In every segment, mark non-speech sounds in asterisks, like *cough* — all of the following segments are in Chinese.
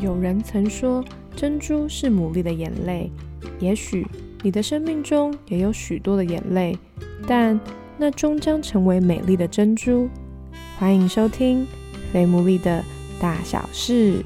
有人曾说，珍珠是牡蛎的眼泪。也许你的生命中也有许多的眼泪，但那终将成为美丽的珍珠。欢迎收听《非牡蛎的大小事》。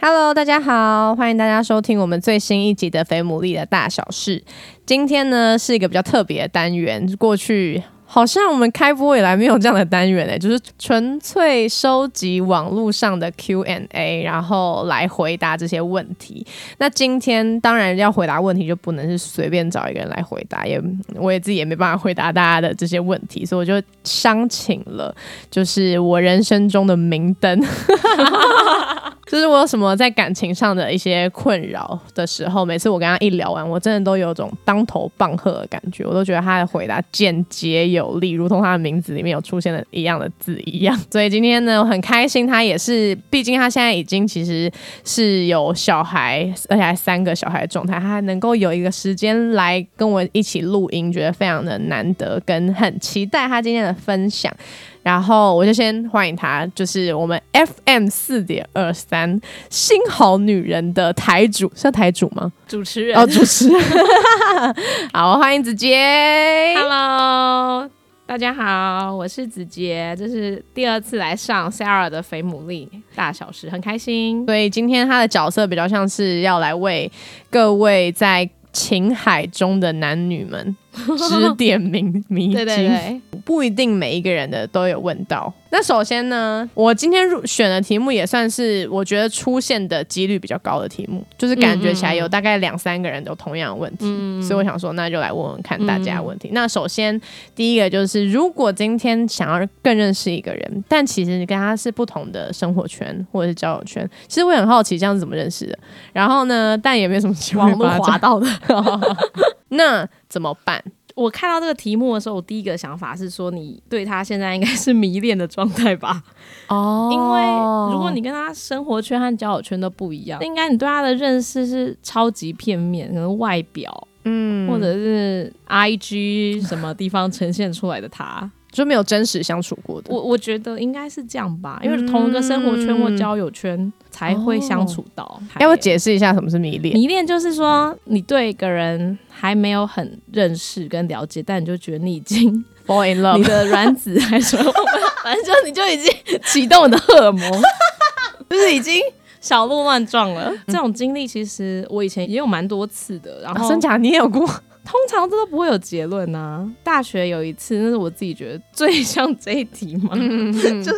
Hello，大家好，欢迎大家收听我们最新一集的《肥牡蛎的大小事》。今天呢是一个比较特别的单元，过去。好像我们开播以来没有这样的单元诶，就是纯粹收集网络上的 Q&A，然后来回答这些问题。那今天当然要回答问题，就不能是随便找一个人来回答，也我也自己也没办法回答大家的这些问题，所以我就商请了，就是我人生中的明灯。*laughs* 就是我有什么在感情上的一些困扰的时候，每次我跟他一聊完，我真的都有种当头棒喝的感觉。我都觉得他的回答简洁有力，如同他的名字里面有出现的一样的字一样。所以今天呢，我很开心，他也是，毕竟他现在已经其实是有小孩，而且还三个小孩的状态，他还能够有一个时间来跟我一起录音，觉得非常的难得，跟很期待他今天的分享。然后我就先欢迎他，就是我们 FM 四点二三新好女人的台主，是台主吗？主持人哦，主持人。*laughs* 好，欢迎子杰。Hello，大家好，我是子杰，这是第二次来上 Sarah 的肥牡蛎大小事，很开心。所以今天他的角色比较像是要来为各位在情海中的男女们。指点迷迷津，*laughs* 不一定每一个人的都有问到。那首先呢，我今天入选的题目也算是我觉得出现的几率比较高的题目，就是感觉起来有大概两三个人都同样的问题，所以我想说，那就来问问看大家的问题。那首先第一个就是，如果今天想要更认识一个人，但其实你跟他是不同的生活圈或者是交友圈，其实我很好奇这样是怎么认识的。然后呢，但也没什么机会滑到的。那怎么办？我看到这个题目的时候，我第一个想法是说，你对他现在应该是迷恋的状态吧？哦，因为如果你跟他生活圈和交友圈都不一样，应该你对他的认识是超级片面，可能外表，嗯，或者是 I G 什么地方呈现出来的他。就没有真实相处过的，我我觉得应该是这样吧，因为同一个生活圈或交友圈才会相处到。要不解释一下什么是迷恋？迷恋就是说你对一个人还没有很认识跟了解，但你就觉得你已经 fall in love，你的卵子还是反正就你就已经启动你的荷尔蒙，*laughs* 就是已经小鹿乱撞了。这种经历其实我以前也有蛮多次的，然后真假你也有过。通常这都不会有结论呐。大学有一次，那是我自己觉得最像这一题嘛，*laughs* 就是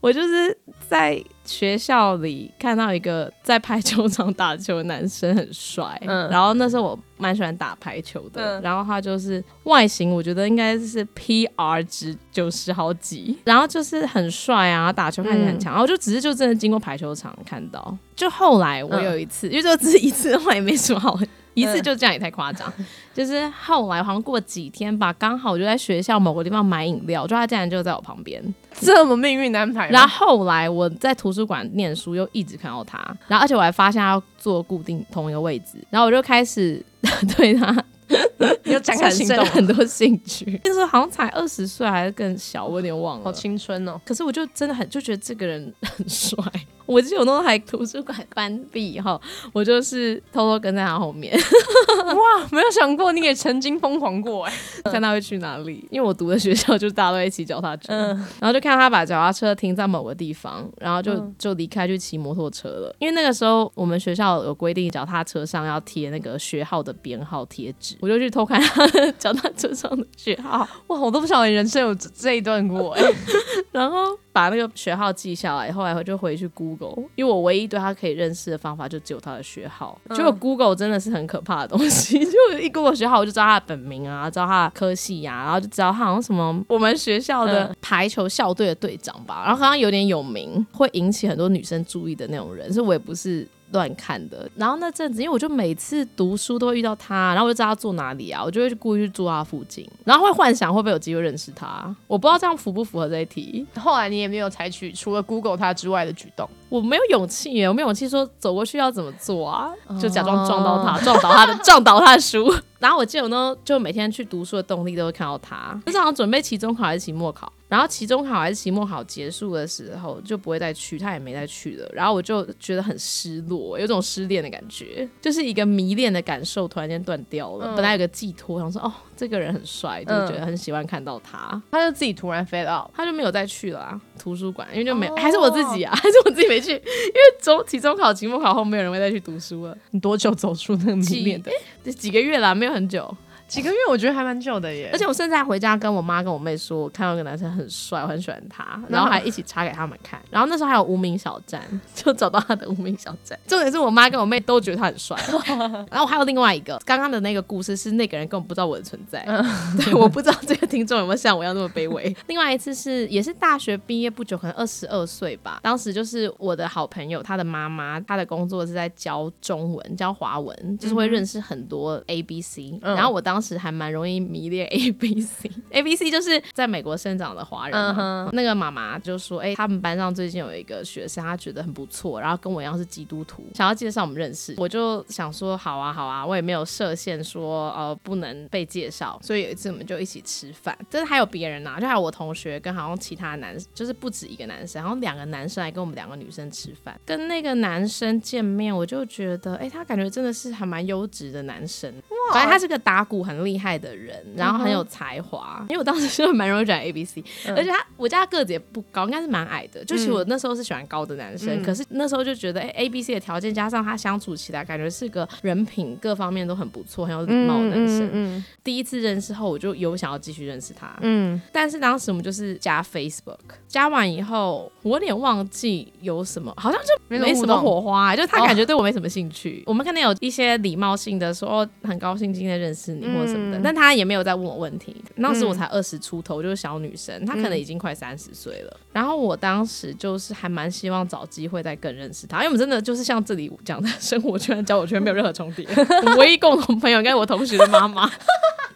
我就是在学校里看到一个在排球场打球的男生很帅，嗯，然后那时候我蛮喜欢打排球的，然后他就是外形我觉得应该是 P R 值九十好几，然后就是很帅啊，打球看起来很强，然后就只是就真的经过排球场看到，就后来我有一次，因为就只是一次的话也没什么好。一次就这样也太夸张，*laughs* 就是后来好像过几天吧，刚好我就在学校某个地方买饮料，就他竟然就在我旁边，这么命运安排。然后后来我在图书馆念书，又一直看到他，然后而且我还发现他坐固定同一个位置，然后我就开始 *laughs* 对他。*laughs* 有产生很多兴趣，*laughs* 那时候好像才二十岁还是更小，我有点忘了。好青春哦！可是我就真的很就觉得这个人很帅。*laughs* 我记得我那时候还图书馆关闭以后，我就是偷偷跟在他后面。哇，没有想过你也曾经疯狂过哎！看他会去哪里？因为我读的学校就是大家都一起脚踏车，然后就看到他把脚踏车停在某个地方，然后就就离开去骑摩托车了。因为那个时候我们学校有规定，脚踏车上要贴那个学号的编号贴纸。我就去偷看他 *laughs* 脚踏车上的学号，哇，我都不晓得人生有这一段过哎。*laughs* 然后把那个学号记下来，后来我就回去 Google，因为我唯一对他可以认识的方法就只有他的学号。结果 Google 真的是很可怕的东西，*laughs* 就一 Google 学号我就知道他的本名啊，知道他的科系呀，然后就知道他好像什么我们学校的排球校队的队长吧，然后好像有点有名，会引起很多女生注意的那种人，所以我也不是。乱看的，然后那阵子，因为我就每次读书都会遇到他，然后我就知道他住哪里啊，我就会故意去住他附近，然后会幻想会不会有机会认识他。我不知道这样符不符合这一题。后来你也没有采取除了 Google 他之外的举动。我没有勇气耶，我没有勇气说走过去要怎么做啊，就假装撞到他，撞倒他的，*laughs* 撞倒他的书。然后我记得我呢，就每天去读书的动力都会看到他，就是好像准备期中考还是期末考。然后期中考还是期末考结束的时候就不会再去，他也没再去了。然后我就觉得很失落，有种失恋的感觉，就是一个迷恋的感受突然间断掉了。本来有个寄托，想说哦，这个人很帅，就觉得很喜欢看到他，他就自己突然飞到，他就没有再去了啊。图书馆，因为就没，还是我自己啊，*laughs* 还是我自己没去，因为中期中考、期末考后，没有人会再去读书了。你多久走出那个迷恋的？这几个月啦，没有很久。几个月我觉得还蛮久的耶，而且我现在回家跟我妈跟我妹说，我看到一个男生很帅，我很喜欢他，然后还一起查给他们看。然后那时候还有无名小站，就找到他的无名小站。重点是我妈跟我妹都觉得他很帅。*laughs* 然后还有另外一个，刚刚的那个故事是那个人根本不知道我的存在，*laughs* 对，我不知道这个听众有没有像我一样那么卑微。另外一次是也是大学毕业不久，可能二十二岁吧，当时就是我的好朋友，他的妈妈，他的工作是在教中文，教华文，就是会认识很多 A B C。然后我当时还蛮容易。迷恋 *laughs* A B C，A B C 就是在美国生长的华人嘛。那个妈妈就说：“哎，他们班上最近有一个学生，他觉得很不错，然后跟我一样是基督徒，想要介绍我们认识。”我就想说：“好啊，好啊。”我也没有设限说呃不能被介绍，所以有一次我们就一起吃饭。但是还有别人呐，就还有我同学跟好像其他男，就是不止一个男生，然后两个男生来跟我们两个女生吃饭。跟那个男生见面，我就觉得哎，他感觉真的是还蛮优质的男生。反正他是个打鼓很厉害的人。然后很有才华，因为我当时就蛮容易转 A B C，而且他我家个子也不高，应该是蛮矮的。就其实我那时候是喜欢高的男生，可是那时候就觉得，哎，A B C 的条件加上他相处起来，感觉是个人品各方面都很不错，很有礼貌的男生。第一次认识后，我就有想要继续认识他。嗯，但是当时我们就是加 Facebook，加完以后，我有点忘记有什么，好像就没什么火花，就他感觉对我没什么兴趣。我们可能有一些礼貌性的说，哦，很高兴今天认识你或什么的，但他。也没有在问我问题。当时我才二十出头，就是小女生，她可能已经快三十岁了。然后我当时就是还蛮希望找机会再更认识她，因为我们真的就是像这里讲的生活圈、交友圈没有任何重叠。*laughs* 唯一共同朋友应该是我同学的妈妈。*laughs*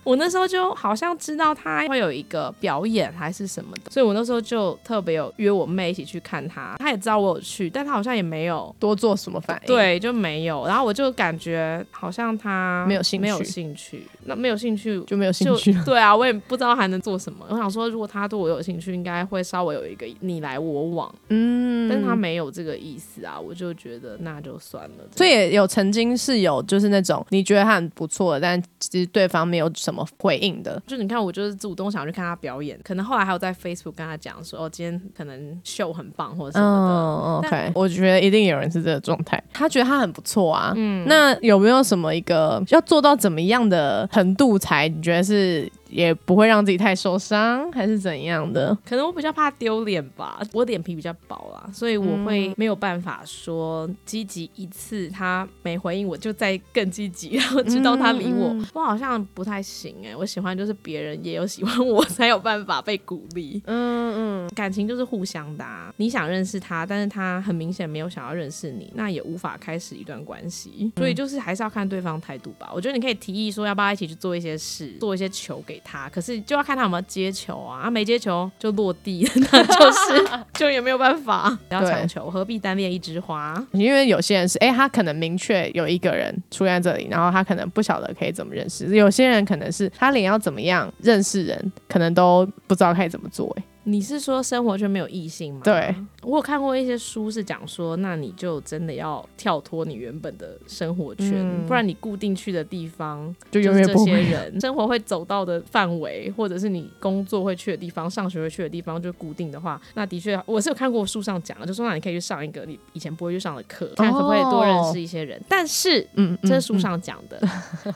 我那时候就好像知道他会有一个表演还是什么的，所以我那时候就特别有约我妹一起去看他。他也知道我有去，但他好像也没有多做什么反应，对，就没有。然后我就感觉好像他没有兴趣，没有兴趣，那没有兴趣就没有兴趣。对啊，我也不知道还能做什么。我想说，如果他对我有兴趣，应该会稍微有一个你来我往，嗯，但是他没有这个意思啊，我就觉得那就算了。所以也有曾经是有就是那种你觉得他很不错，但其实对方没有什么回应的，就你看，我就是主动想去看他表演，可能后来还有在 Facebook 跟他讲说，哦，今天可能秀很棒或者什么的。OK，我觉得一定有人是这个状态，他觉得他很不错啊。嗯，那有没有什么一个要做到怎么样的程度才你觉得是？也不会让自己太受伤，还是怎样的？可能我比较怕丢脸吧，我脸皮比较薄啦，所以我会没有办法说积极一次，他没回应我就再更积极，然后直到他理我。我好像不太行哎，我喜欢就是别人也有喜欢我 *laughs* 才有办法被鼓励。嗯嗯，感情就是互相的，你想认识他，但是他很明显没有想要认识你，那也无法开始一段关系。所以就是还是要看对方态度吧。我觉得你可以提议说要不要一起去做一些事，做一些球给。他可是就要看他有没有接球啊，他没接球就落地，*laughs* 那就是 *laughs* 就也没有办法，不要强求，何必单恋一枝花？因为有些人是，哎，他可能明确有一个人出现在这里，然后他可能不晓得可以怎么认识；有些人可能是他连要怎么样认识人，可能都不知道可以怎么做。哎。你是说生活圈没有异性吗？对，我有看过一些书是讲说，那你就真的要跳脱你原本的生活圈，不然你固定去的地方就永远这些人生活会走到的范围，或者是你工作会去的地方、上学会去的地方就固定的话，那的确我是有看过书上讲的，就说那你可以去上一个你以前不会去上的课，看可不可以多认识一些人。但是，嗯，这是书上讲的，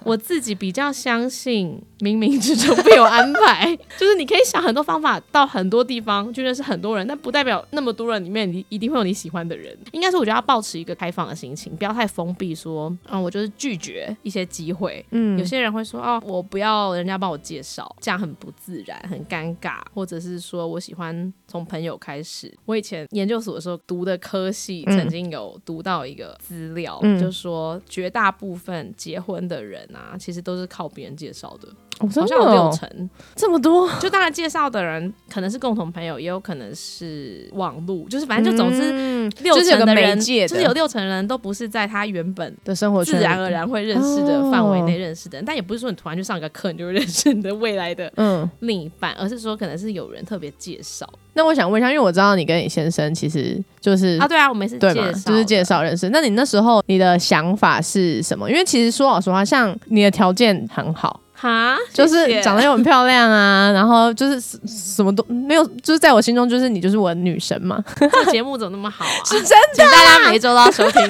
我自己比较相信冥冥之中必有安排，*laughs* 就是你可以想很多方法到很多。多地方去认识很多人，但不代表那么多人里面你一定会有你喜欢的人。应该是我觉得要保持一个开放的心情，不要太封闭。说，嗯，我就是拒绝一些机会。嗯，有些人会说，哦，我不要人家帮我介绍，这样很不自然，很尴尬。或者是说我喜欢从朋友开始。我以前研究所的时候读的科系，曾经有读到一个资料，就说绝大部分结婚的人啊，其实都是靠别人介绍的。哦好像有六哦成。这么多，就大家介绍的人可能是共同朋友，也有可能是网路，就是反正就总之嗯六成的人，就是有六成人都不是在他原本的生活圈自然而然会认识的哦范围内认识的人，但也不是说你突然去上个课你就会认识你的未来的嗯，另一半，而是说可能是有人特别介绍那我想问一下，因为我知道你跟你先生其实就是啊。对啊，我们也是对嘛，介绍，就是介。绍认识。那你那时候你的想法是什么？因为其实说老实话，像你的条件很好，哈，就是长得又很漂亮啊，*laughs* 然后就是什什么都没有，就是在我心中就是你就是我的女神嘛。*laughs* 这个节目怎么那么好啊？*laughs* 是真请大家每一周都要收听。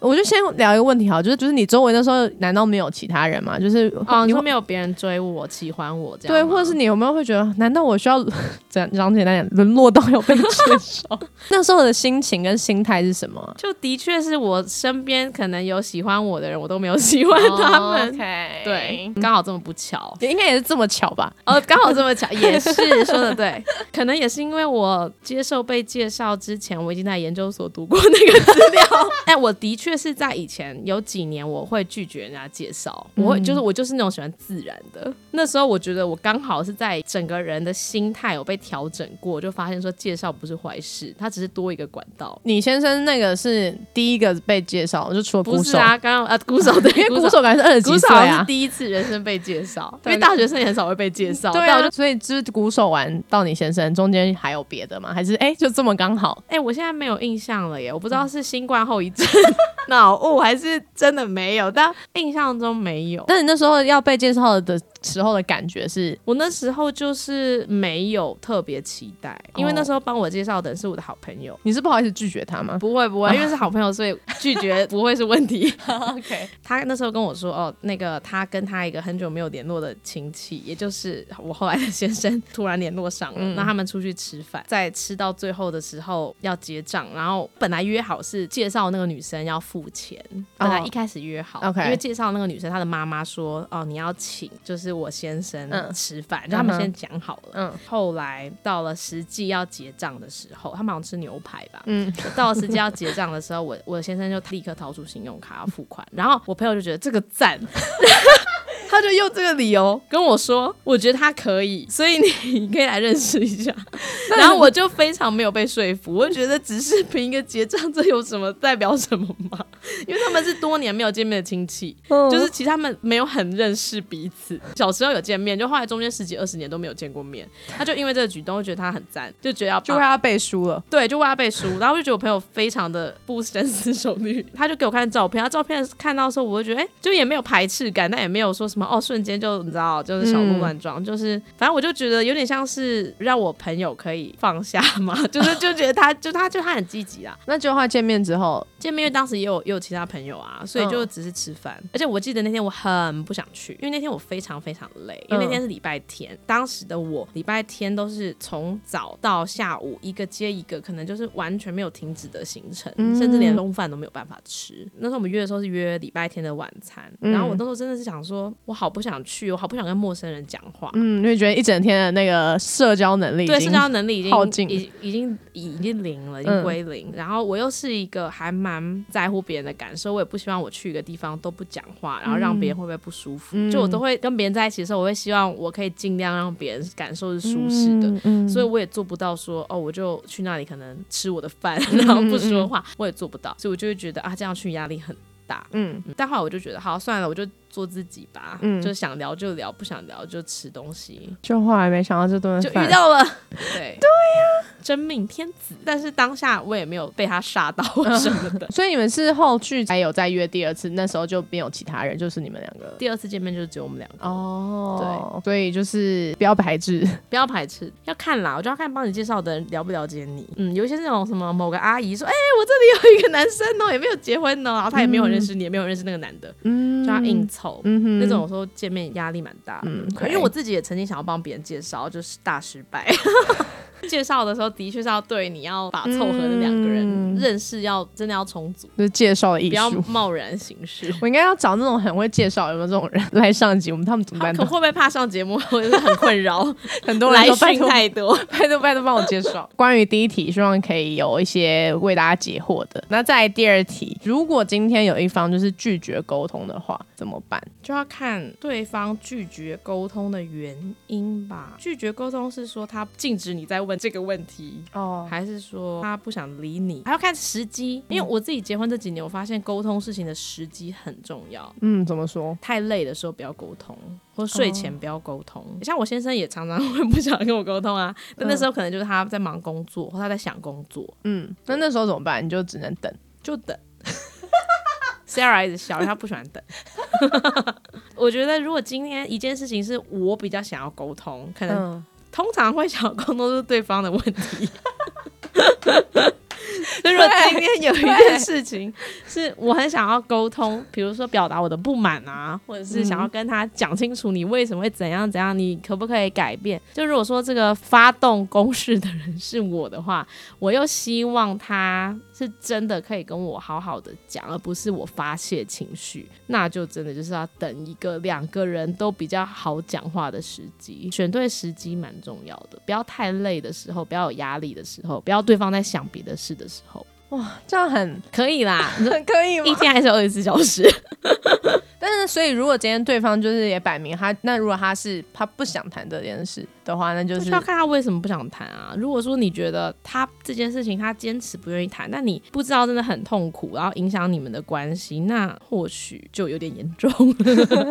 我就先聊一个问题好，就是就是你周围那时候难道没有其他人吗？就是哦，你你会说没有别人追我、喜欢我这样对，或者是你有没有会觉得，难道我需要讲讲简单点，沦落到要被介绍？那时候的心情跟心态是什么啊？就的确是我身边可能有喜欢我的人，我都没有喜欢他们。OK，对，刚好这么不巧。也应该也是这么巧吧？哦，刚好这么巧，也是说的对，*laughs* 可能也是因为我接受被介绍之前，我已经在研究所读过那个资料。*laughs* 哎，我的确是在以前有几年我会拒绝人家介绍，我会就是我就是那种喜欢自然的。那时候我觉得我刚好是在整个人的心态有被调整过，就发现说介绍不是坏事，它只是多一个管道。你先生那个是第一个被介绍，就除了鼓手，不是啊，刚刚啊鼓手对，*laughs* 因为鼓手感觉是二十几岁啊是。第一次人生被介绍，因为大学生也很少会被介绍。对啊，所以就是鼓手完到你先生中间还有别的吗？还是哎、就这么刚好？哎、我现在没有印象了耶，我不知道是新冠后遗症、*laughs* 脑雾还是真的没有，但印象中没有。但你那时候要被介绍的时候的感觉是，我那时候就是没有特别期待，因为那时候帮我介绍的人是我的好朋友。你是不好意思拒绝他吗不会不会，因为是好朋友，所以拒绝不会是问题。*laughs* *laughs* OK，他那时候跟我说，哦，那个他跟他一个很久没有联络的亲戚，也就是我后来的先生，突然联络上了。嗯那他们出去吃饭，在吃到最后的时候要结账，然后本来约好是介绍那个女生要付钱，本来一开始约好、OK 因为介绍那个女生，她的妈妈说，哦，你要请就是我先生嗯。吃饭，就他们先讲好了。嗯。后来到了实际要结账的时候，他们好像吃牛排吧，嗯，到了实际要结账的时候，我我先生就立刻掏出信用卡要付款，然后我朋友就觉得这个赞，他就用这个理由跟我说，我觉得他可以，*laughs* 所以你可以来认识一下。然后我就非常没有被说服，我就觉得只是凭一个结账，这有什么代表什么吗？因为他们是多年没有见面的亲戚，就是其实他们没有很认识彼此，小时候有见面，就后来中间十几二十年都没有见过面，他就因为这个举动，觉得他很赞，就觉得要就为他背书了。对，就为他背书，然后我就觉得我朋友非常的不深思熟虑，他就给我看照片，他照片看到的时候，我就觉得，哎、就也没有排斥感，但也没有说什么哦，瞬间就你知道，就是小鹿乱撞，就是反正我就觉得有点像是让我朋友可以放下嘛，*laughs* 就是就觉得他就他就他很积极啦。那就后来见面之后，见面因为当时也有也有其他朋友啊，所以就只是吃饭。而且我记得那天我很不想去，因为那天我非常非常累，因为那天是礼拜天。当时的我礼拜天都是从早到下午一个接一个，可能就是完全没有停止的行程，甚至连中饭都没有办法吃。那时候我们约的时候是约礼拜天的晚餐，然后我那时候真的是想说，我好不想去，我好不想跟陌生人讲话。嗯，因为觉得一整天的那个社交能力对社交能力已经耗尽已已经已经零了，已嗯经归零。然后我又是一个还蛮在乎别人的感受，我也不希望我去一个地方都不讲话，然后让别人会不会不舒服。嗯就我都会跟别人在一起的时候，我会希望我可以尽量让别人感受是舒适的。嗯嗯所以我也做不到说哦，我就去那里可能吃我的饭，*laughs* 然后不说话，我也做不到。所以我就会觉得啊，这样去压力很大。嗯嗯但后来我就觉得，好算了，我就做自己吧，嗯。就想聊就聊，不想聊就吃东西。就后来没想到这顿就遇，到了，*laughs* 对。对呀、真命天子。但是当下我也没有被他吓到什么的。*laughs* 所以你们是后续才有再约第二次，那时候就没有其他人，就是你们两个。第二次见面就是只有我们两个，哦，对，所以就是不要排斥，不要排斥，要看啦，我就要看帮你介绍的人了不了解你。嗯，有一些那种什么某个阿姨说，哎、我这里有一个男生哦，也没有结婚哦，然后他也没有认识你，也没有认识那个男的，嗯。就要硬凑。嗯哼那种有时候见面压力蛮大的，嗯因为我自己也曾经想要帮别人介绍，就是大失败。*laughs* *laughs* 介绍的时候的确是要对你要把凑合的两个人嗯认识要真的要充足，就是介绍的艺不要。贸然行事。*laughs* 我应该要找那种很会介绍，有没有这种人来上集？我们他们怎么办？他可会不会怕上节目，或者是很困扰？*laughs* 很多人来讯都拜托太多。拜托拜托帮我介绍。关于第一题，希望可以有一些为大家解惑的。那再来第二题，如果今天有一方就是拒绝沟通的话，怎么办？就要看对方拒绝沟通的原因吧。拒绝沟通是说他禁止你再问这个问题，哦，还是说他不想理你？还要看时机。因为我自己结婚这几年，我发现沟通事情的时机很重要。嗯，怎么说？太累的时候不要沟通，或睡前不要沟通。像我先生也常常会不想跟我沟通啊，但那时候可能就是他在忙工作，或他在想工作，嗯，那那时候怎么办？你就只能等。就等。Sarah 一直笑，因为她不喜欢等。*laughs* 我觉得如果今天一件事情是我比较想要沟通，可能嗯，通常会想要沟通是对方的问题。*laughs* 所以如果今天有一件事情是我很想要沟通，比如说表达我的不满啊，或者是想要跟他讲清楚你为什么会怎样怎样，你可不可以改变？就如果说这个发动攻势的人是我的话，我又希望他是真的可以跟我好好的讲，而不是我发泄情绪，那就真的就是要等一个两个人都比较好讲话的时机，选对时机蛮重要的，不要太累的时候，不要有压力的时候，不要对方在想别的事的时候，哇这样很可以啦，*laughs* 很可以吗一？天还是有二十四小时。*laughs* 但是，所以如果今天对方就是也摆明他，那如果他是他不想谈这件事的话，那就就是是要看他为什么不想谈啊。如果说你觉得他这件事情他坚持不愿意谈，那你不知道真的很痛苦，然后影响你们的关系，那或许就有点严重。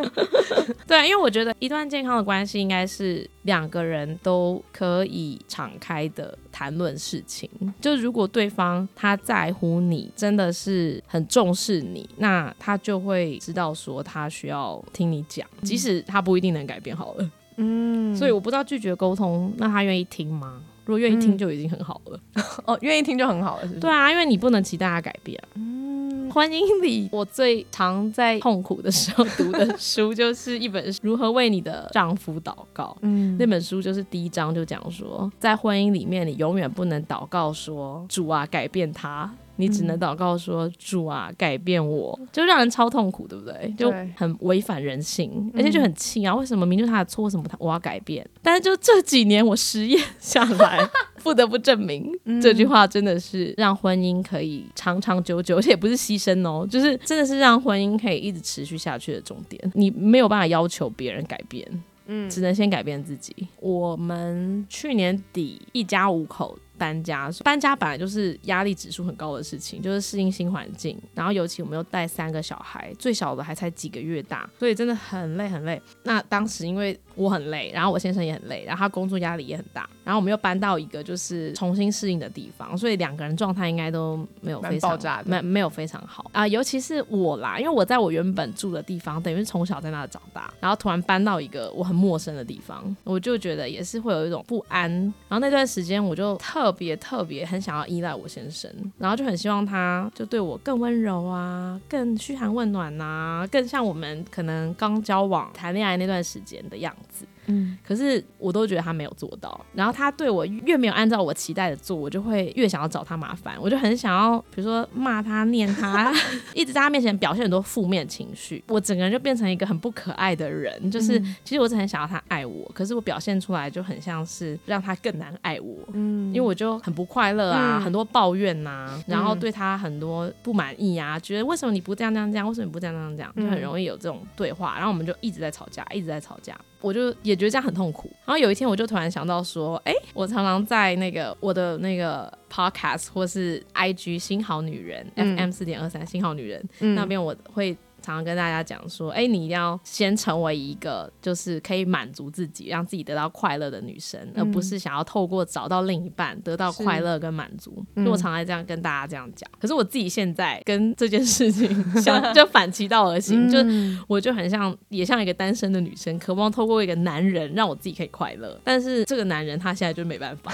*laughs* 对啊，因为我觉得一段健康的关系应该是两个人都可以敞开的谈论事情。就如果对方他在乎你，真的是很重视你，那他就会知道说他需要听你讲，即使他不一定能改变好了。嗯，所以我不知道拒绝沟通，那他愿意听吗？如果愿意听就已经很好了。*laughs* 哦，愿意听就很好了，是不是？对啊，因为你不能期待他改变嗯、婚姻里，我最常在痛苦的时候读的书，就是一本《如何为你的丈夫祷告》。嗯那本书就是第一章就讲说，在婚姻里面，你永远不能祷告说“主啊，改变他”，你只能祷告说“主啊，改变我”，就让人超痛苦，对不对？就很违反人性，而且就很气啊！为什么明明就是他的错，为什么他我要改变？但是就这几年我实验下来，*laughs* 不得不证明、这句话真的是让婚姻可以长长久久，而且也不是牺牲哦，就是真的是让婚姻可以一直持续下去的重点。你没有办法要求别人改变，嗯只能先改变自己。我们去年底一家五口搬家，搬家本来就是压力指数很高的事情，就是适应新环境，然后尤其我们又带三个小孩，最小的还才几个月大，所以真的很累很累。那当时因为我很累，然后我先生也很累，然后他工作压力也很大，然后我们又搬到一个就是重新适应的地方，所以两个人状态应该都没有蛮非常爆炸的没没有非常好啊、尤其是我啦，因为我在我原本住的地方，等于是从小在那长大，然后突然搬到一个我很陌生的地方，我就觉得也是会有一种不安。然后那段时间我就特特别特别很想要依赖我先生，然后就很希望他就对我更温柔啊，更嘘寒问暖啊、更像我们可能刚交往谈恋爱那段时间的样子。嗯。可是我都觉得他没有做到，然后他对我越没有按照我期待的做，我就会越想要找他麻烦，我就很想要，比如说骂他、念他，*laughs* 一直在他面前表现很多负面情绪，我整个人就变成一个很不可爱的人。就是、其实我是很想要他爱我，可是我表现出来就很像是让他更难爱我，嗯。因为我就很不快乐啊，嗯。很多抱怨呐、然后对他很多不满意啊，觉得为什么你不这样这样这样，为什么你不这样这样这样，就很容易有这种对话，然后我们就一直在吵架，一直在吵架。我就也觉得这样很痛苦。然后有一天，我就突然想到说，哎，我常常在那个我的那个 podcast 或是 IG 新好女人、嗯 FM 四点二三新好女人、嗯那边，我会。常常跟大家讲说，哎、你一定要先成为一个就是可以满足自己、让自己得到快乐的女生，而不是想要透过找到另一半得到快乐跟满足。嗯就我常常这样跟大家这样讲，可是我自己现在跟这件事情相就反其道而行，就嗯我就很像，也像一个单身的女生，渴望透过一个男人让我自己可以快乐。但是这个男人他现在就没办法。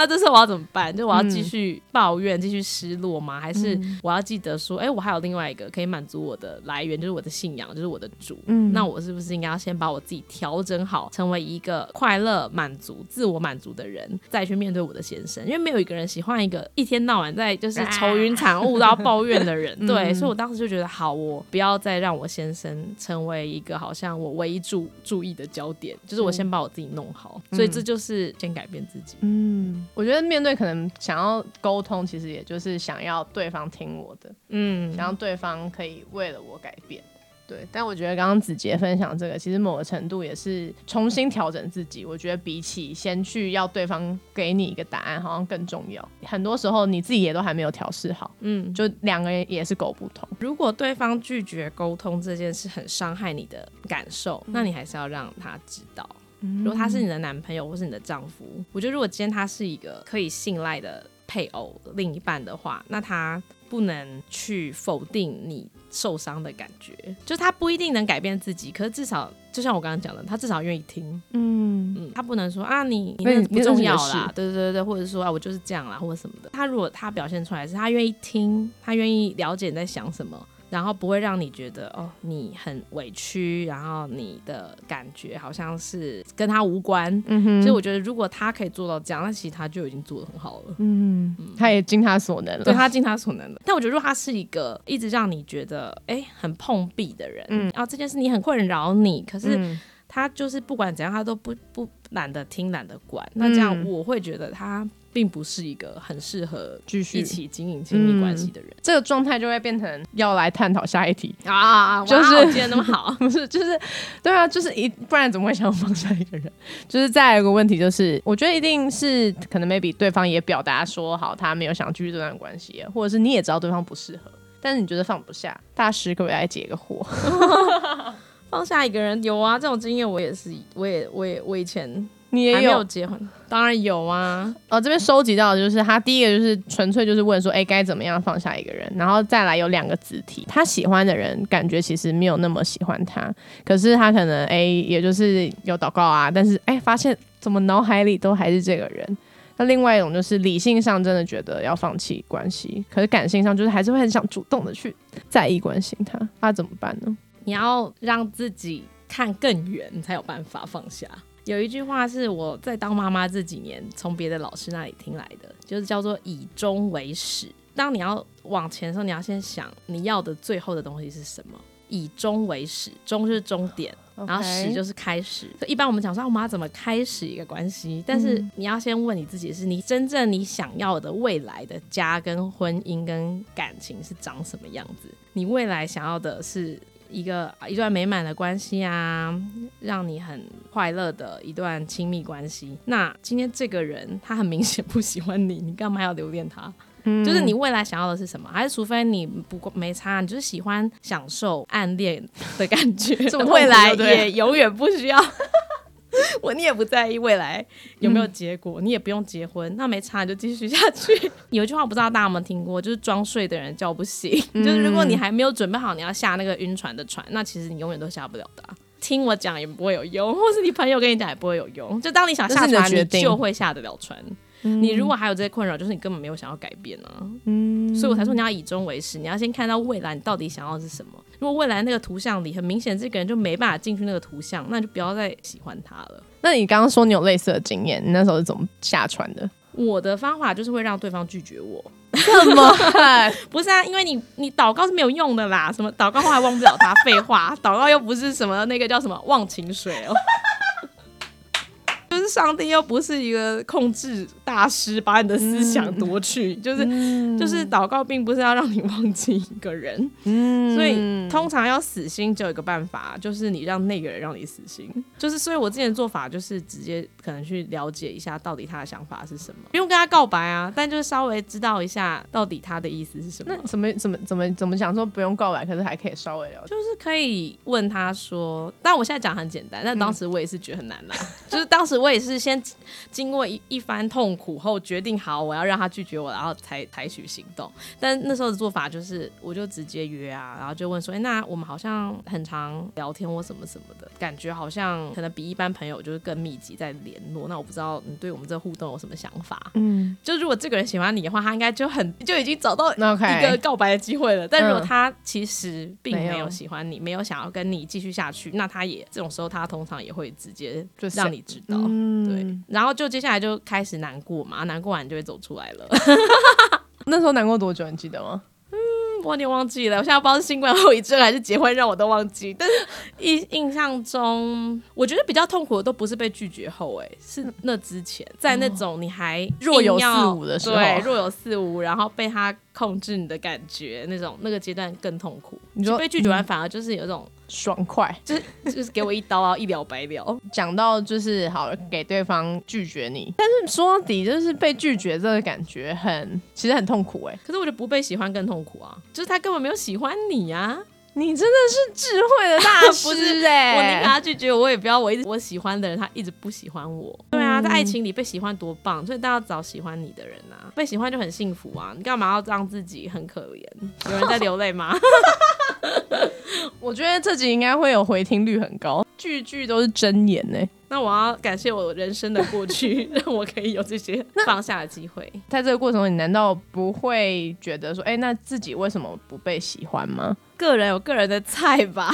那这时候我要怎么办？就我要继续抱怨、继续失落吗？还是我要记得说，哎，我还有另外一个可以满足我的来源，就是我的信仰，就是我的主。嗯，那我是不是应该要先把我自己调整好，成为一个快乐、满足、自我满足的人，再去面对我的先生？因为没有一个人喜欢一个一天到晚在就是愁云惨雾、都要抱怨的人。*laughs* 对，所以我当时就觉得，好，我不要再让我先生成为一个好像我唯一注注意的焦点，就是我先把我自己弄好。所以这就是先改变自己。嗯，我觉得面对可能想要沟通，其实也就是想要对方听我的，嗯，想要对方可以为了我改变。对，但我觉得刚刚子杰分享这个，其实某个程度也是重新调整自己。我觉得比起先去要对方给你一个答案，好像更重要。很多时候你自己也都还没有调试好，嗯，就两个人也是狗不同。如果对方拒绝沟通这件事很伤害你的感受，那你还是要让他知道。如果他是你的男朋友或是你的丈夫，我觉得如果今天他是一个可以信赖的配偶、另一半的话，那他不能去否定你受伤的感觉。就他不一定能改变自己，可是至少就像我刚刚讲的，他至少愿意听。嗯嗯，他不能说啊，你你那不重要啦，对对对对，或者说啊，我就是这样啦，或者什么的。他如果他表现出来是他愿意听，他愿意了解你在想什么。然后不会让你觉得哦，你很委屈，然后你的感觉好像是跟他无关。嗯哼，所以我觉得如果他可以做到这样，那其实他就已经做的很好了。嗯，他也尽他所能了，对他尽他所能了。但我觉得如果他是一个一直让你觉得哎很碰壁的人，嗯，啊这件事你很困扰你，可是他就是不管怎样他都不不懒得听懒得管，那这样我会觉得他。并不是一个很适合继续一起经营亲密关系的人，这个状态就会变成要来探讨下一题啊！就是今天那么好，*laughs* 不是就是对啊，就是一不然怎么会想放下一个人？就是再一个问题，就是我觉得一定是可能 maybe 对方也表达说好，他没有想继续这段关系，或者是你也知道对方不适合，但是你觉得放不下，大师可不可以来解个惑？*laughs* 放下一个人有啊，这种经验我也是，我也我也我以前。你也有结婚？当然有啊！哦，这边收集到的就是他第一个就是纯粹就是问说，哎，该怎么样放下一个人？然后再来有两个子体，他喜欢的人感觉其实没有那么喜欢他，可是他可能哎，也就是有祷告啊，但是哎，发现怎么脑海里都还是这个人。那另外一种就是理性上真的觉得要放弃关系，可是感性上就是还是会很想主动的去在意关心他，那怎么办呢？你要让自己看更远，才有办法放下。有一句话是我在当妈妈这几年从别的老师那里听来的，就是叫做以终为始。当你要往前的时候，你要先想你要的最后的东西是什么。以终为始，终就是终点，然后始就是开始。一般我们讲说我们要怎么开始一个关系，但是你要先问你自己，是你真正你想要的未来的家跟婚姻跟感情是长什么样子？你未来想要的是？一个一段美满的关系啊，让你很快乐的一段亲密关系。那今天这个人他很明显不喜欢你，你干嘛要留恋他？就是你未来想要的是什么？还是除非你不没差，你就是喜欢享受暗恋的感觉，未来也永远不需要。*laughs* 我你也不在意未来有没有结果，你也不用结婚，那没差就继续下去。*laughs* 有一句话不知道大家有没有听过，就是装睡的人叫不醒。就是如果你还没有准备好你要下那个晕船的船，那其实你永远都下不了的。听我讲也不会有用，或是你朋友跟你讲也不会有用。就当你想下船，你就会下得了船。你如果还有这些困扰，就是你根本没有想要改变啊。嗯，所以我才说你要以终为始，你要先看到未来你到底想要的是什么。如果未来那个图像里很明显这个人就没办法进去那个图像，那就不要再喜欢他了。那你刚刚说你有类似的经验，你那时候是怎么下船的？我的方法就是会让对方拒绝我。什么？*laughs* 不是啊，因为你你祷告是没有用的啦。什么祷告后还忘不了他？废话，祷告又不是什么那个叫什么忘情水哦。就是上帝又不是一个控制大师，把你的思想夺去，就是就是祷告，并不是要让你忘记一个人，所以通常要死心，只有一个办法，就是你让那个人让你死心。就是所以我之前做法就是直接可能去了解一下到底他的想法是什么，不用跟他告白啊，但就是稍微知道一下到底他的意思是什么。那怎么怎么怎么怎么讲说不用告白，可是还可以稍微了解，就是可以问他说，但我现在讲很简单，但当时我也是觉得很难啦，*laughs* 就是当时我也。是先经过一一番痛苦后，决定好我要让他拒绝我，然后才采取行动。但那时候的做法就是，我就直接约啊，然后就问说，哎，那我们好像很常聊天或什么什么的，感觉好像可能比一般朋友就是更密集在联络。那我不知道你对我们这互动有什么想法？*laughs* 嗯，就如果这个人喜欢你的话，他应该就很就已经找到一个告白的机会了。但如果他其实并没有喜欢你，没有想要跟你继续下去，那他也这种时候他通常也会直接让你知道，对。然后就接下来就开始难过嘛，难过完就会走出来了。*laughs* 那时候难过多久？你记得吗？我有点忘记了，我现在不知道是新冠后遗症还是结婚让我都忘记。但是印印象中，我觉得比较痛苦的都不是被拒绝后，哎，是那之前，在那种你还若有似无的时候，对，若有似无，然后被他。控制你的感觉，那种那个阶段更痛苦。你说被拒绝完，反而就是有一种爽快，*laughs* 就是就是给我一刀啊，一了百了。讲到就是好给对方拒绝你，但是说到底就是被拒绝这个感觉很，其实很痛苦哎。可是我觉得不被喜欢更痛苦啊，就是他根本没有喜欢你呀。你真的是智慧的大 *laughs* 师哎！我宁可拒绝我，也不要我一直我喜欢的人，他一直不喜欢我。对啊，在爱情里被喜欢多棒，所以大家找喜欢你的人啊，被喜欢就很幸福啊！你干嘛要让自己很可怜？有人在流泪吗？*laughs* 我觉得这集应该会有回听率很高，句句都是真言呢。那我要感谢我人生的过去，*laughs* 让我可以有这些放下的机会。在这个过程中，你难道不会觉得说，哎，那自己为什么不被喜欢吗？个人有个人的菜吧，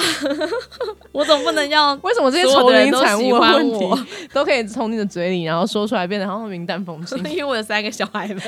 *laughs* 我总不能要为什么这些愁云惨雾的问题都可以从你的嘴里然后说出来，变得好像云淡风轻？*laughs* 因为我有三个小孩了，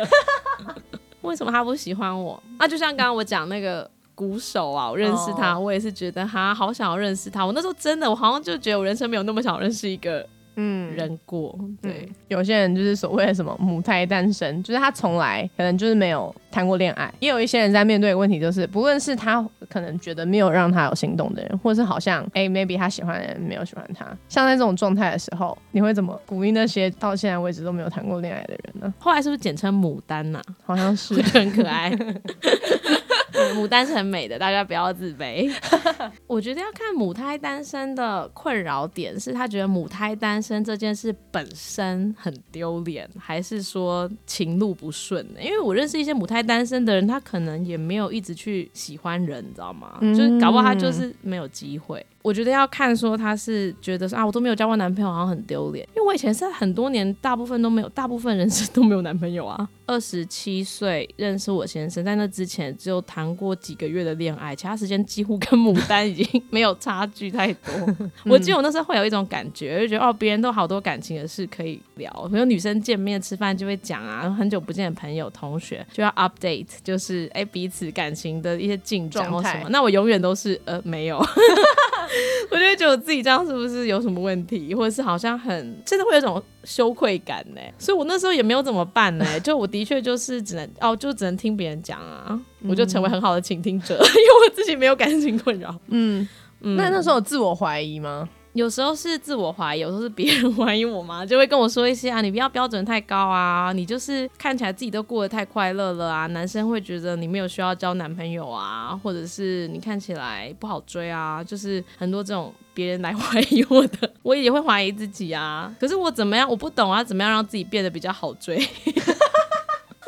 为什么他不喜欢我？啊，就像刚刚我讲那个。鼓手啊，我认识他，我也是觉得哈好想要认识他。我那时候真的，我好像就觉得我人生没有那么想认识一个嗯人过。对，有些人就是所谓的什么母胎单身，就是他从来可能就是没有谈过恋爱。也有一些人在面对问题，就是不论是他可能觉得没有让他有心动的人，或是好像哎，maybe 他喜欢的人没有喜欢他，像在这种状态的时候，你会怎么鼓励那些到现在为止都没有谈过恋爱的人呢？后来是不是简称牡丹呐？好像是，*laughs* 很可爱。*laughs* *laughs* 牡丹是很美的，大家不要自卑。*laughs* 我觉得要看母胎单身的困扰点，是他觉得母胎单身这件事本身很丢脸，还是说情路不顺？因为我认识一些母胎单身的人，他可能也没有一直去喜欢人，你知道吗？就是搞不好他就是没有机会。我觉得要看说他是觉得说啊，我都没有交过男朋友，好像很丢脸。因为我以前是很多年，大部分都没有，大部分人生都没有男朋友啊。二十七岁认识我先生，在那之前只有谈过几个月的恋爱，其他时间几乎跟牡丹已经没有差距太多。*laughs* 我记得我那时候会有一种感觉，就觉得哦，别人都好多感情的事可以聊，比如女生见面吃饭就会讲啊，很久不见的朋友同学就要 update，就是哎彼此感情的一些进展或什么。那我永远都是呃没有。*laughs* *laughs* 我就觉得我自己这样是不是有什么问题，或者是好像很真的会有种羞愧感呢？所以我那时候也没有怎么办呢？*laughs* 就我的确就是只能哦，就只能听别人讲啊，我就成为很好的倾听者，*laughs* 因为我自己没有感情困扰。嗯，那那时候有自我怀疑吗？有时候是自我怀疑，有时候是别人怀疑我嘛，就会跟我说一些啊，你不要标准太高啊，你就是看起来自己都过得太快乐了啊，男生会觉得你没有需要交男朋友啊，或者是你看起来不好追啊，就是很多这种别人来怀疑我的，*laughs* 我也会怀疑自己啊。可是我怎么样，我不懂啊，怎么样让自己变得比较好追？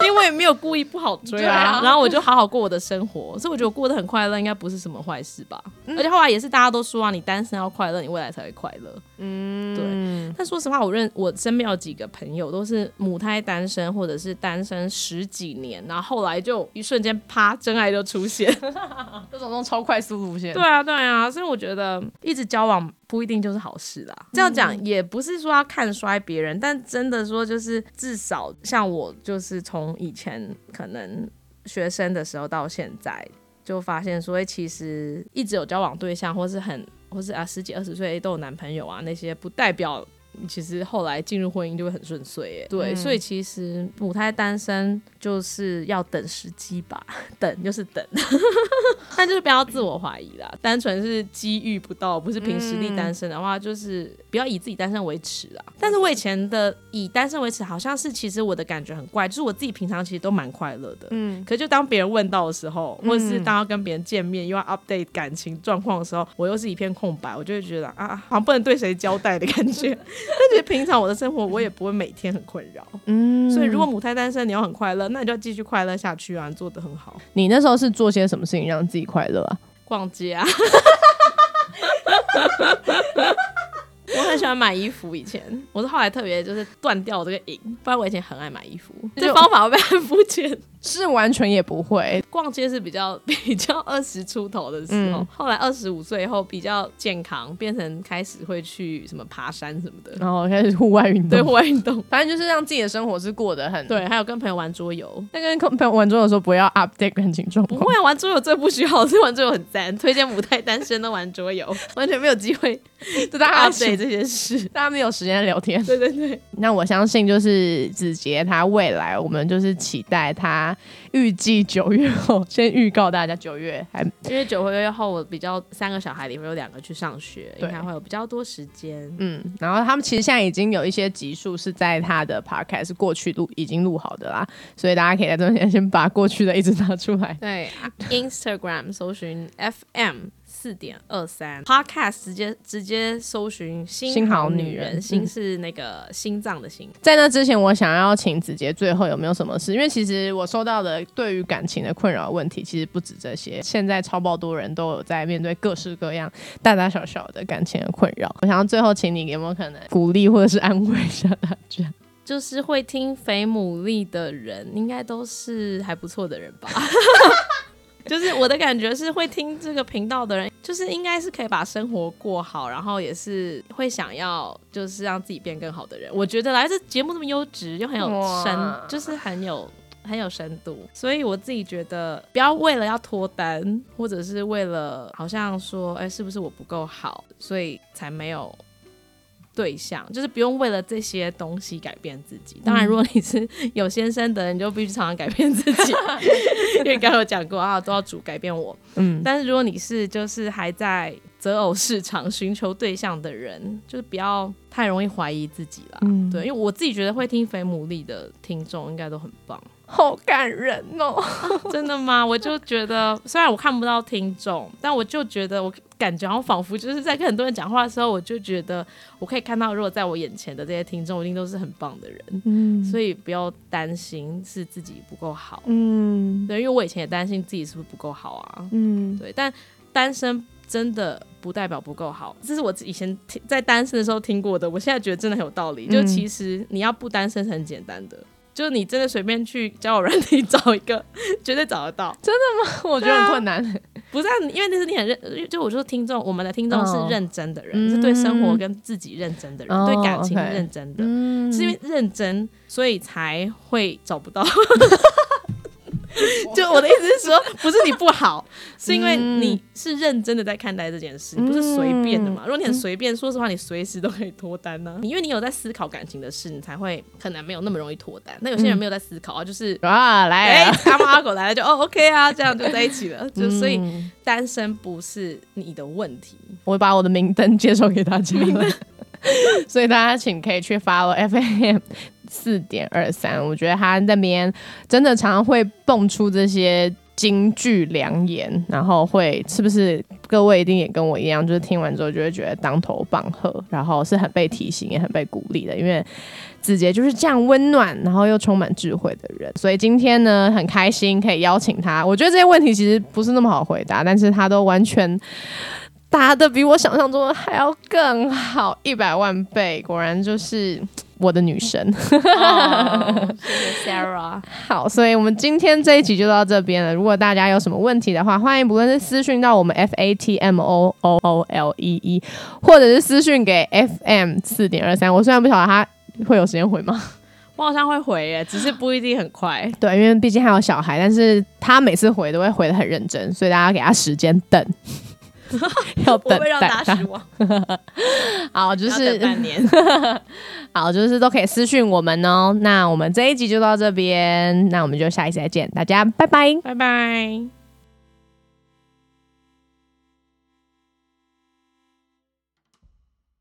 因为没有故意不好追啊，然后我就好好过我的生活，所以我觉得我过得很快乐，应该不是什么坏事吧。而且后来也是大家都说啊，你单身要快乐，你未来才会快乐。嗯，对。但说实话，我认我身边有几个朋友都是母胎单身，或者是单身十几年，然后后来就一瞬间啪，真爱就出现，*laughs* 这种种超快速路线。对啊，对啊，所以我觉得一直交往。不一定就是好事啦。这样讲也不是说要看衰别人，但真的说就是至少像我，就是从以前可能学生的时候到现在，就发现说，其实一直有交往对象，或是很或是啊十几二十岁都有男朋友啊，那些不代表。其实后来进入婚姻就会很顺遂，哎，对，所以其实母胎单身就是要等时机吧，*laughs* 等就是等，*laughs* 但就是不要自我怀疑啦，单纯是机遇不到，不是凭实力单身的话，就是不要以自己单身为耻啊。但是我以前的以单身为耻，好像是其实我的感觉很怪，就是我自己平常其实都蛮快乐的，嗯，可就当别人问到的时候，或者是当要跟别人见面又要 update 感情状况的时候，我又是一片空白，我就会觉得啊，好像不能对谁交代的感觉。*laughs* *laughs* 但是平常我的生活我也不会每天很困扰，嗯，所以如果母胎单身你要很快乐，那你就要继续快乐下去啊，你做的很好。你那时候是做些什么事情让自己快乐啊？逛街啊。*laughs* 我很喜欢买衣服，以前我是后来特别就是断掉这个瘾，不然我以前很爱买衣服。这方法会被很肤浅？是完全也不会，逛街是比较 *laughs* 比较二十出头的时候，嗯后来二十五岁后比较健康，变成开始会去什么爬山什么的，然后开始户外运动，对户外运动，*laughs* 反正就是让自己的生活是过得很。对，还有跟朋友玩桌游。那跟朋友玩桌游的时候不要 update 感情状况。不会啊，玩桌游最不需要，是玩桌游很赞，推荐母胎单身的玩桌游，*laughs* 完全没有机会就大家 update 这些事。大家没有时间聊天。对对对，那我相信就是子杰他未来，我们就是期待他预计九月后，先预告大家九月还因为九个月后我比较三个小孩里面有两个去上学，应该会有比较多时间。嗯，然后他们其实现在已经有一些集数是在他的 podcast 是过去录已经录好的啦，所以大家可以在这中间先把过去的一直拿出来。对，Instagram 搜寻 FM 四点二三，Podcast 直接直接搜寻“新新好女人好女人”，心嗯是那个心脏的心。在那之前，我想要请子杰最后有没有什么事？因为其实我收到的对于感情的困扰问题，其实不止这些。现在超爆多人都有在面对各式各样大大小小的感情的困扰。我想要最后请你有没有可能鼓励或者是安慰一下大家？*laughs* 就是会听肥牡蛎的人，应该都是还不错的人吧。*laughs* 就是我的感觉是，会听这个频道的人，就是应该是可以把生活过好，然后也是会想要就是让自己变更好的人。我觉得来这节目这么优质，又很有深，就是很有很有深度，所以我自己觉得不要为了要脱单，或者是为了好像说，哎、是不是我不够好，所以才没有对象，就是不用为了这些东西改变自己。当然，如果你是 *laughs* 有先生的人，你就必须常常改变自己，*laughs* 因为刚刚有讲过啊，都要主改变我。嗯，但是如果你是就是还在择偶市场寻求对象的人，就是不要太容易怀疑自己啦。嗯对，因为我自己觉得会听肥牡蛎的听众应该都很棒。好感人哦。*laughs* 真的吗？我就觉得，虽然我看不到听众，但我就觉得，我感觉好像仿佛就是在跟很多人讲话的时候，我就觉得我可以看到，如果在我眼前的这些听众，一定都是很棒的人。嗯所以不要担心是自己不够好，嗯对，因为我以前也担心自己是不是不够好啊，嗯对，但单身真的不代表不够好，这是我以前听在单身的时候听过的，我现在觉得真的很有道理。就嗯其实你要不单身是很简单的，就是你真的随便去交友软体找一个，*laughs* 绝对找得到。真的吗 *laughs* 我觉得很困难。不是、啊，因为那是你很认，就我说听众，我们的听众哦是认真的人，嗯是对生活跟自己认真的人，哦对感情认真的。嗯是因为认真，所以才会找不到。*laughs* *laughs* 就我的意思是说，不是你不好，*laughs* 是因为你是认真的在看待这件事，你不是随便的嘛。如果你很随便，说实话，你随时都可以脱单呢、你因为你有在思考感情的事，你才会可能没有那么容易脱单。那有些人没有在思考啊，就是 *laughs* 啊，来哎，了，阿猫阿狗来了就哦 OK 啊，这样就在一起了。就所以嗯单身不是你的问题。我把我的明灯介绍给大家了，所以大家请可以去 follow FAM 四点二三，我觉得他那边真的常常会蹦出这些。金句良言，然后会是不是各位一定也跟我一样，就是听完之后就会觉得当头棒喝，然后是很被提醒，也很被鼓励的，因为子杰就是这样温暖，然后又充满智慧的人，所以今天呢很开心可以邀请他。我觉得这些问题其实不是那么好回答，但是他都完全答的比我想象中的还要更好，一百万倍，果然就是我的女神。哦谢谢 Sarah。*laughs* 好，所以我们今天这一集就到这边了。如果大家有什么问题的话，欢迎不论是私讯到我们 F A T M O O O L E E，或者是私讯给 F M 四点二三。我虽然不晓得他会有时间回吗？我好像会回耶，只是不一定很快。*laughs* 对，因为毕竟还有小孩，但是他每次回都会回的很认真，所以大家给他时间等，*laughs* 要我等会让待大家失望，*laughs* 好，就是半年。*laughs* 好，就是都可以私讯我们哦。那我们这一集就到这边，那我们就下一次再见，大家拜拜。拜拜。